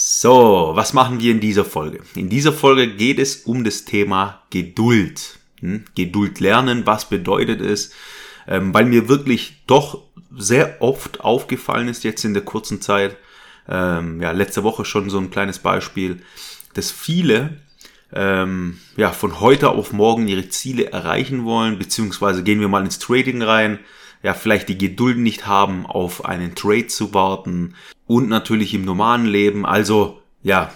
So, was machen wir in dieser Folge? In dieser Folge geht es um das Thema Geduld. Hm? Geduld lernen, was bedeutet es? Ähm, weil mir wirklich doch sehr oft aufgefallen ist jetzt in der kurzen Zeit, ähm, ja, letzte Woche schon so ein kleines Beispiel, dass viele ähm, ja, von heute auf morgen ihre Ziele erreichen wollen, beziehungsweise gehen wir mal ins Trading rein, ja, vielleicht die Geduld nicht haben, auf einen Trade zu warten und natürlich im normalen Leben, also ja,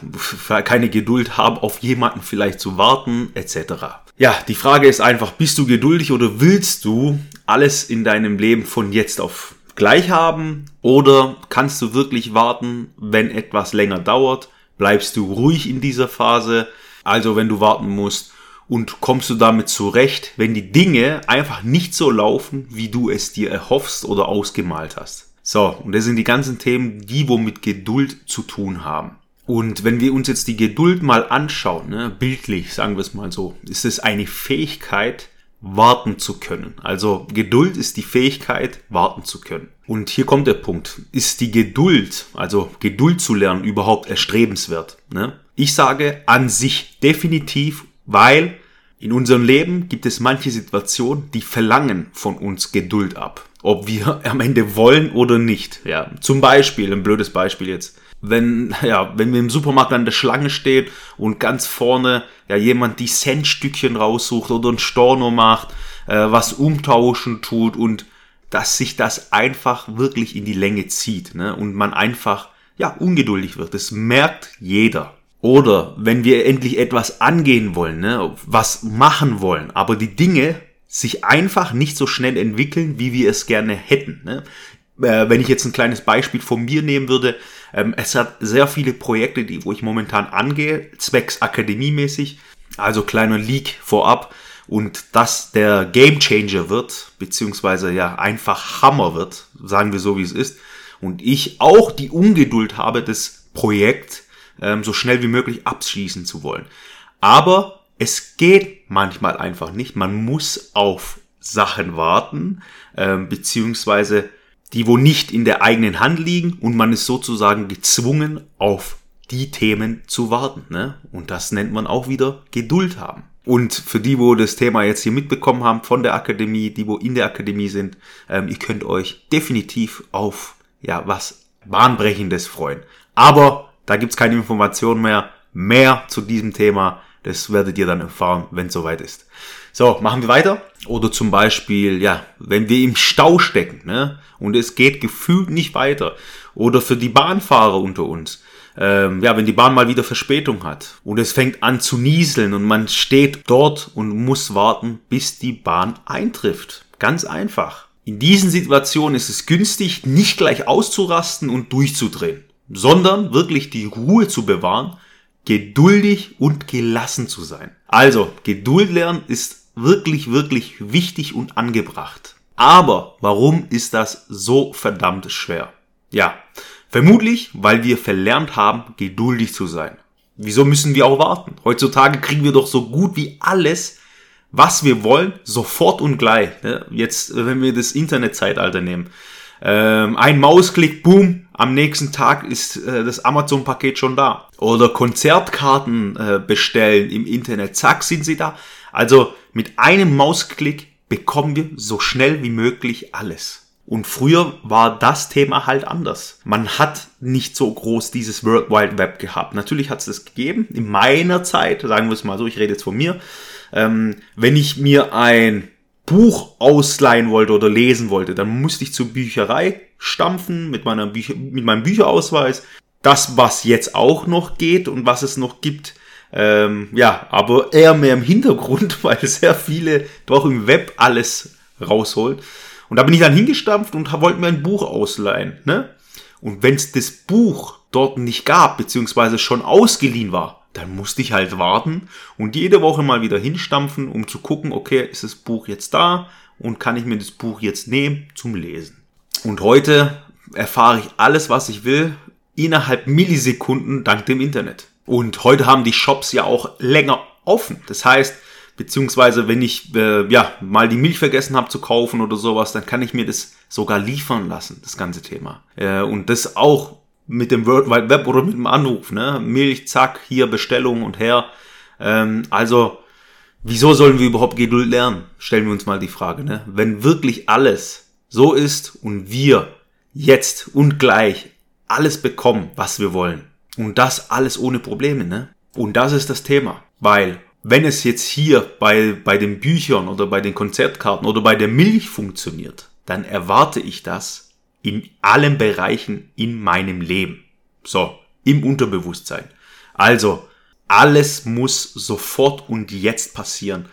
keine Geduld haben, auf jemanden vielleicht zu warten, etc. Ja, die Frage ist einfach, bist du geduldig oder willst du alles in deinem Leben von jetzt auf gleich haben oder kannst du wirklich warten, wenn etwas länger dauert? Bleibst du ruhig in dieser Phase, also wenn du warten musst und kommst du damit zurecht, wenn die Dinge einfach nicht so laufen, wie du es dir erhoffst oder ausgemalt hast. So, und das sind die ganzen Themen, die wo mit Geduld zu tun haben. Und wenn wir uns jetzt die Geduld mal anschauen, ne, bildlich sagen wir es mal so, ist es eine Fähigkeit, warten zu können. Also Geduld ist die Fähigkeit, warten zu können. Und hier kommt der Punkt. Ist die Geduld, also Geduld zu lernen, überhaupt erstrebenswert? Ne? Ich sage an sich definitiv, weil in unserem Leben gibt es manche Situationen, die verlangen von uns Geduld ab. Ob wir am Ende wollen oder nicht. Ja, zum Beispiel, ein blödes Beispiel jetzt. Wenn, ja, wenn wir im Supermarkt an der Schlange stehen und ganz vorne ja jemand die Centstückchen raussucht oder ein Storno macht, äh, was umtauschen tut und dass sich das einfach wirklich in die Länge zieht, ne? Und man einfach ja ungeduldig wird. Das merkt jeder. Oder wenn wir endlich etwas angehen wollen, ne, was machen wollen, aber die Dinge sich einfach nicht so schnell entwickeln, wie wir es gerne hätten. Ne? Äh, wenn ich jetzt ein kleines Beispiel von mir nehmen würde, ähm, es hat sehr viele Projekte, die, wo ich momentan angehe, zwecks akademiemäßig, also kleiner Leak vorab, und dass der Game Changer wird, beziehungsweise ja einfach Hammer wird, sagen wir so wie es ist, und ich auch die Ungeduld habe, das Projekt ähm, so schnell wie möglich abschließen zu wollen. Aber es geht manchmal einfach nicht. Man muss auf Sachen warten, ähm, beziehungsweise die wo nicht in der eigenen Hand liegen und man ist sozusagen gezwungen auf die Themen zu warten. Ne? Und das nennt man auch wieder Geduld haben. Und für die, wo das Thema jetzt hier mitbekommen haben von der Akademie, die wo in der Akademie sind, ähm, ihr könnt euch definitiv auf ja was bahnbrechendes freuen. Aber da gibt's keine Informationen mehr. Mehr zu diesem Thema, das werdet ihr dann erfahren, wenn es soweit ist. So, machen wir weiter. Oder zum Beispiel, ja, wenn wir im Stau stecken ne, und es geht gefühlt nicht weiter. Oder für die Bahnfahrer unter uns. Ähm, ja, wenn die Bahn mal wieder Verspätung hat und es fängt an zu nieseln und man steht dort und muss warten, bis die Bahn eintrifft. Ganz einfach. In diesen Situationen ist es günstig, nicht gleich auszurasten und durchzudrehen sondern wirklich die Ruhe zu bewahren, geduldig und gelassen zu sein. Also, Geduld lernen ist wirklich, wirklich wichtig und angebracht. Aber warum ist das so verdammt schwer? Ja, vermutlich, weil wir verlernt haben, geduldig zu sein. Wieso müssen wir auch warten? Heutzutage kriegen wir doch so gut wie alles, was wir wollen, sofort und gleich. Jetzt, wenn wir das Internetzeitalter nehmen. Ähm, ein Mausklick, boom, am nächsten Tag ist äh, das Amazon-Paket schon da. Oder Konzertkarten äh, bestellen im Internet, zack, sind sie da. Also mit einem Mausklick bekommen wir so schnell wie möglich alles. Und früher war das Thema halt anders. Man hat nicht so groß dieses World Wide Web gehabt. Natürlich hat es das gegeben. In meiner Zeit, sagen wir es mal so, ich rede jetzt von mir, ähm, wenn ich mir ein Buch ausleihen wollte oder lesen wollte, dann musste ich zur Bücherei stampfen mit, meiner Bücher, mit meinem Bücherausweis. Das, was jetzt auch noch geht und was es noch gibt, ähm, ja, aber eher mehr im Hintergrund, weil sehr viele doch im Web alles rausholen. Und da bin ich dann hingestampft und wollte mir ein Buch ausleihen. Ne? Und wenn es das Buch dort nicht gab, beziehungsweise schon ausgeliehen war, dann musste ich halt warten und jede Woche mal wieder hinstampfen, um zu gucken, okay, ist das Buch jetzt da und kann ich mir das Buch jetzt nehmen zum Lesen. Und heute erfahre ich alles, was ich will, innerhalb Millisekunden dank dem Internet. Und heute haben die Shops ja auch länger offen. Das heißt, beziehungsweise wenn ich äh, ja mal die Milch vergessen habe zu kaufen oder sowas, dann kann ich mir das sogar liefern lassen, das ganze Thema. Äh, und das auch mit dem World Wide Web oder mit dem Anruf, ne? Milch, zack, hier Bestellung und her. Ähm, also, wieso sollen wir überhaupt Geduld lernen? Stellen wir uns mal die Frage, ne? Wenn wirklich alles so ist und wir jetzt und gleich alles bekommen, was wir wollen. Und das alles ohne Probleme, ne? Und das ist das Thema. Weil, wenn es jetzt hier bei, bei den Büchern oder bei den Konzertkarten oder bei der Milch funktioniert, dann erwarte ich das in allen Bereichen in meinem Leben. So, im Unterbewusstsein. Also, alles muss sofort und jetzt passieren,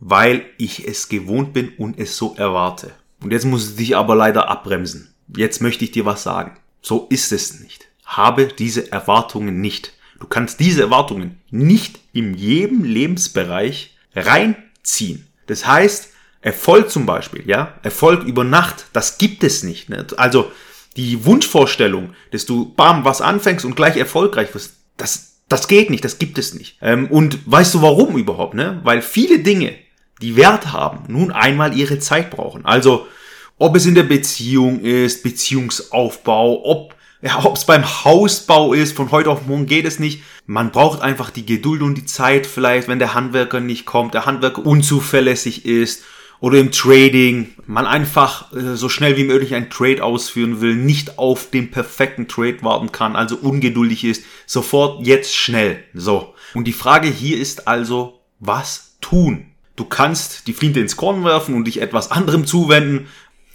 weil ich es gewohnt bin und es so erwarte. Und jetzt muss ich dich aber leider abbremsen. Jetzt möchte ich dir was sagen. So ist es nicht. Habe diese Erwartungen nicht. Du kannst diese Erwartungen nicht in jedem Lebensbereich reinziehen. Das heißt, Erfolg zum Beispiel, ja, Erfolg über Nacht, das gibt es nicht. Ne? Also die Wunschvorstellung, dass du bam was anfängst und gleich erfolgreich wirst, das, das geht nicht, das gibt es nicht. Ähm, und weißt du warum überhaupt? Ne? Weil viele Dinge, die Wert haben, nun einmal ihre Zeit brauchen. Also ob es in der Beziehung ist, Beziehungsaufbau, ob ja, ob es beim Hausbau ist, von heute auf morgen geht es nicht. Man braucht einfach die Geduld und die Zeit vielleicht, wenn der Handwerker nicht kommt, der Handwerker unzuverlässig ist oder im Trading man einfach äh, so schnell wie möglich ein Trade ausführen will, nicht auf den perfekten Trade warten kann, also ungeduldig ist, sofort jetzt schnell. So. Und die Frage hier ist also, was tun? Du kannst die Flinte ins Korn werfen und dich etwas anderem zuwenden,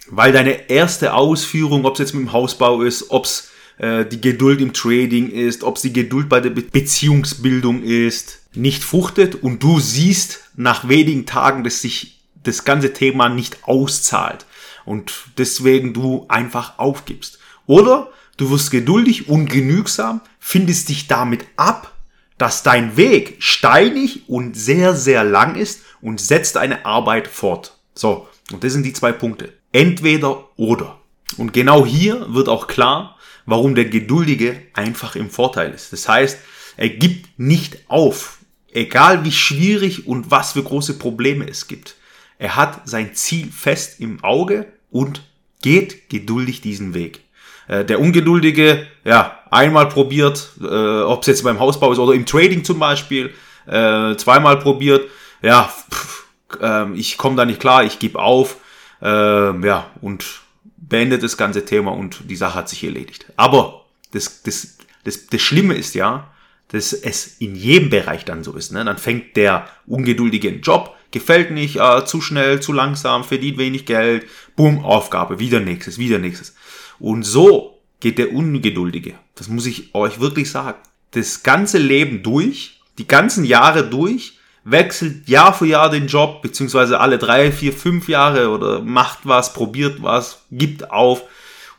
weil deine erste Ausführung, ob es jetzt mit dem Hausbau ist, ob es äh, die Geduld im Trading ist, ob es die Geduld bei der Be Beziehungsbildung ist, nicht fruchtet und du siehst nach wenigen Tagen, dass sich das ganze Thema nicht auszahlt und deswegen du einfach aufgibst. Oder du wirst geduldig und genügsam, findest dich damit ab, dass dein Weg steinig und sehr, sehr lang ist und setzt eine Arbeit fort. So, und das sind die zwei Punkte. Entweder oder. Und genau hier wird auch klar, warum der Geduldige einfach im Vorteil ist. Das heißt, er gibt nicht auf, egal wie schwierig und was für große Probleme es gibt. Er hat sein Ziel fest im Auge und geht geduldig diesen Weg. Äh, der Ungeduldige, ja, einmal probiert, äh, ob es jetzt beim Hausbau ist oder im Trading zum Beispiel, äh, zweimal probiert, ja, pff, äh, ich komme da nicht klar, ich gebe auf, äh, ja, und beendet das ganze Thema und die Sache hat sich erledigt. Aber das, das, das, das Schlimme ist ja, dass es in jedem Bereich dann so ist. Ne? Dann fängt der Ungeduldige einen Job, gefällt nicht, äh, zu schnell, zu langsam, verdient wenig Geld, boom, Aufgabe, wieder nächstes, wieder nächstes. Und so geht der Ungeduldige, das muss ich euch wirklich sagen, das ganze Leben durch, die ganzen Jahre durch, wechselt Jahr für Jahr den Job, beziehungsweise alle drei, vier, fünf Jahre oder macht was, probiert was, gibt auf.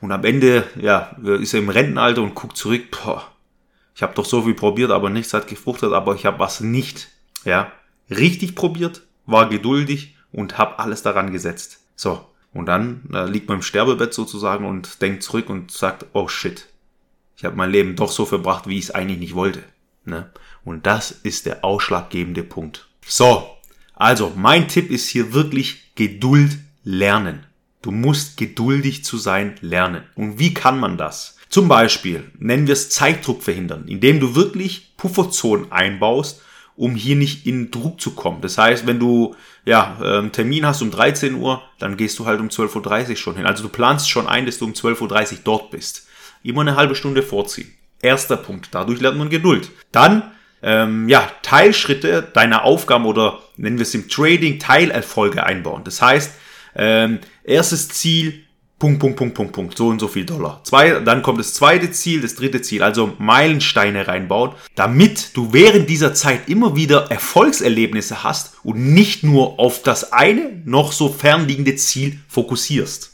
Und am Ende, ja, ist er im Rentenalter und guckt zurück, boah, ich habe doch so viel probiert, aber nichts hat gefruchtet, aber ich habe was nicht, ja, richtig probiert, war geduldig und habe alles daran gesetzt. So, und dann äh, liegt man im Sterbebett sozusagen und denkt zurück und sagt, oh shit, ich habe mein Leben doch so verbracht, wie ich es eigentlich nicht wollte. Ne? Und das ist der ausschlaggebende Punkt. So, also mein Tipp ist hier wirklich Geduld lernen. Du musst geduldig zu sein lernen. Und wie kann man das? Zum Beispiel nennen wir es Zeitdruck verhindern, indem du wirklich Pufferzonen einbaust um hier nicht in Druck zu kommen. Das heißt, wenn du ja ähm, Termin hast um 13 Uhr, dann gehst du halt um 12.30 Uhr schon hin. Also du planst schon ein, dass du um 12.30 Uhr dort bist. Immer eine halbe Stunde vorziehen. Erster Punkt. Dadurch lernt man Geduld. Dann ähm, ja, Teilschritte deiner Aufgaben oder nennen wir es im Trading Teilerfolge einbauen. Das heißt, ähm, erstes Ziel, Punkt, Punkt, Punkt, Punkt, Punkt, so und so viel Dollar. Zwei, dann kommt das zweite Ziel, das dritte Ziel, also Meilensteine reinbaut, damit du während dieser Zeit immer wieder Erfolgserlebnisse hast und nicht nur auf das eine noch so fernliegende Ziel fokussierst.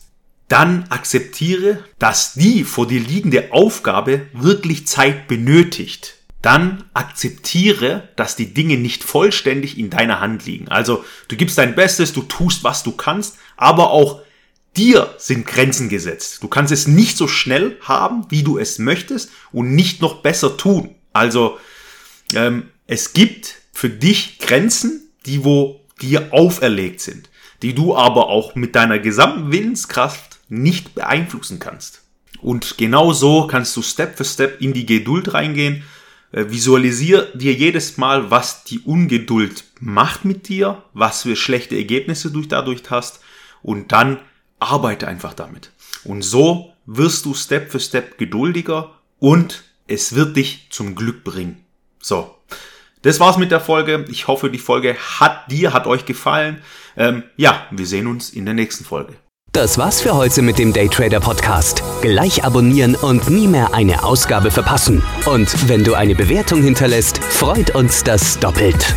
Dann akzeptiere, dass die vor dir liegende Aufgabe wirklich Zeit benötigt. dann akzeptiere, dass die Dinge nicht vollständig in deiner Hand liegen. Also du gibst dein Bestes, du tust, was du kannst, aber auch dir sind Grenzen gesetzt. Du kannst es nicht so schnell haben, wie du es möchtest und nicht noch besser tun. Also ähm, es gibt für dich Grenzen, die wo dir auferlegt sind, die du aber auch mit deiner gesamten Willenskraft nicht beeinflussen kannst. Und genau so kannst du Step für Step in die Geduld reingehen äh, visualisier dir jedes Mal, was die Ungeduld macht mit dir, was für schlechte Ergebnisse du dadurch hast und dann arbeite einfach damit. Und so wirst du Step für Step geduldiger und es wird dich zum Glück bringen. So. Das war's mit der Folge. Ich hoffe, die Folge hat dir, hat euch gefallen. Ähm, ja, wir sehen uns in der nächsten Folge. Das war's für heute mit dem Daytrader Podcast. Gleich abonnieren und nie mehr eine Ausgabe verpassen. Und wenn du eine Bewertung hinterlässt, freut uns das doppelt.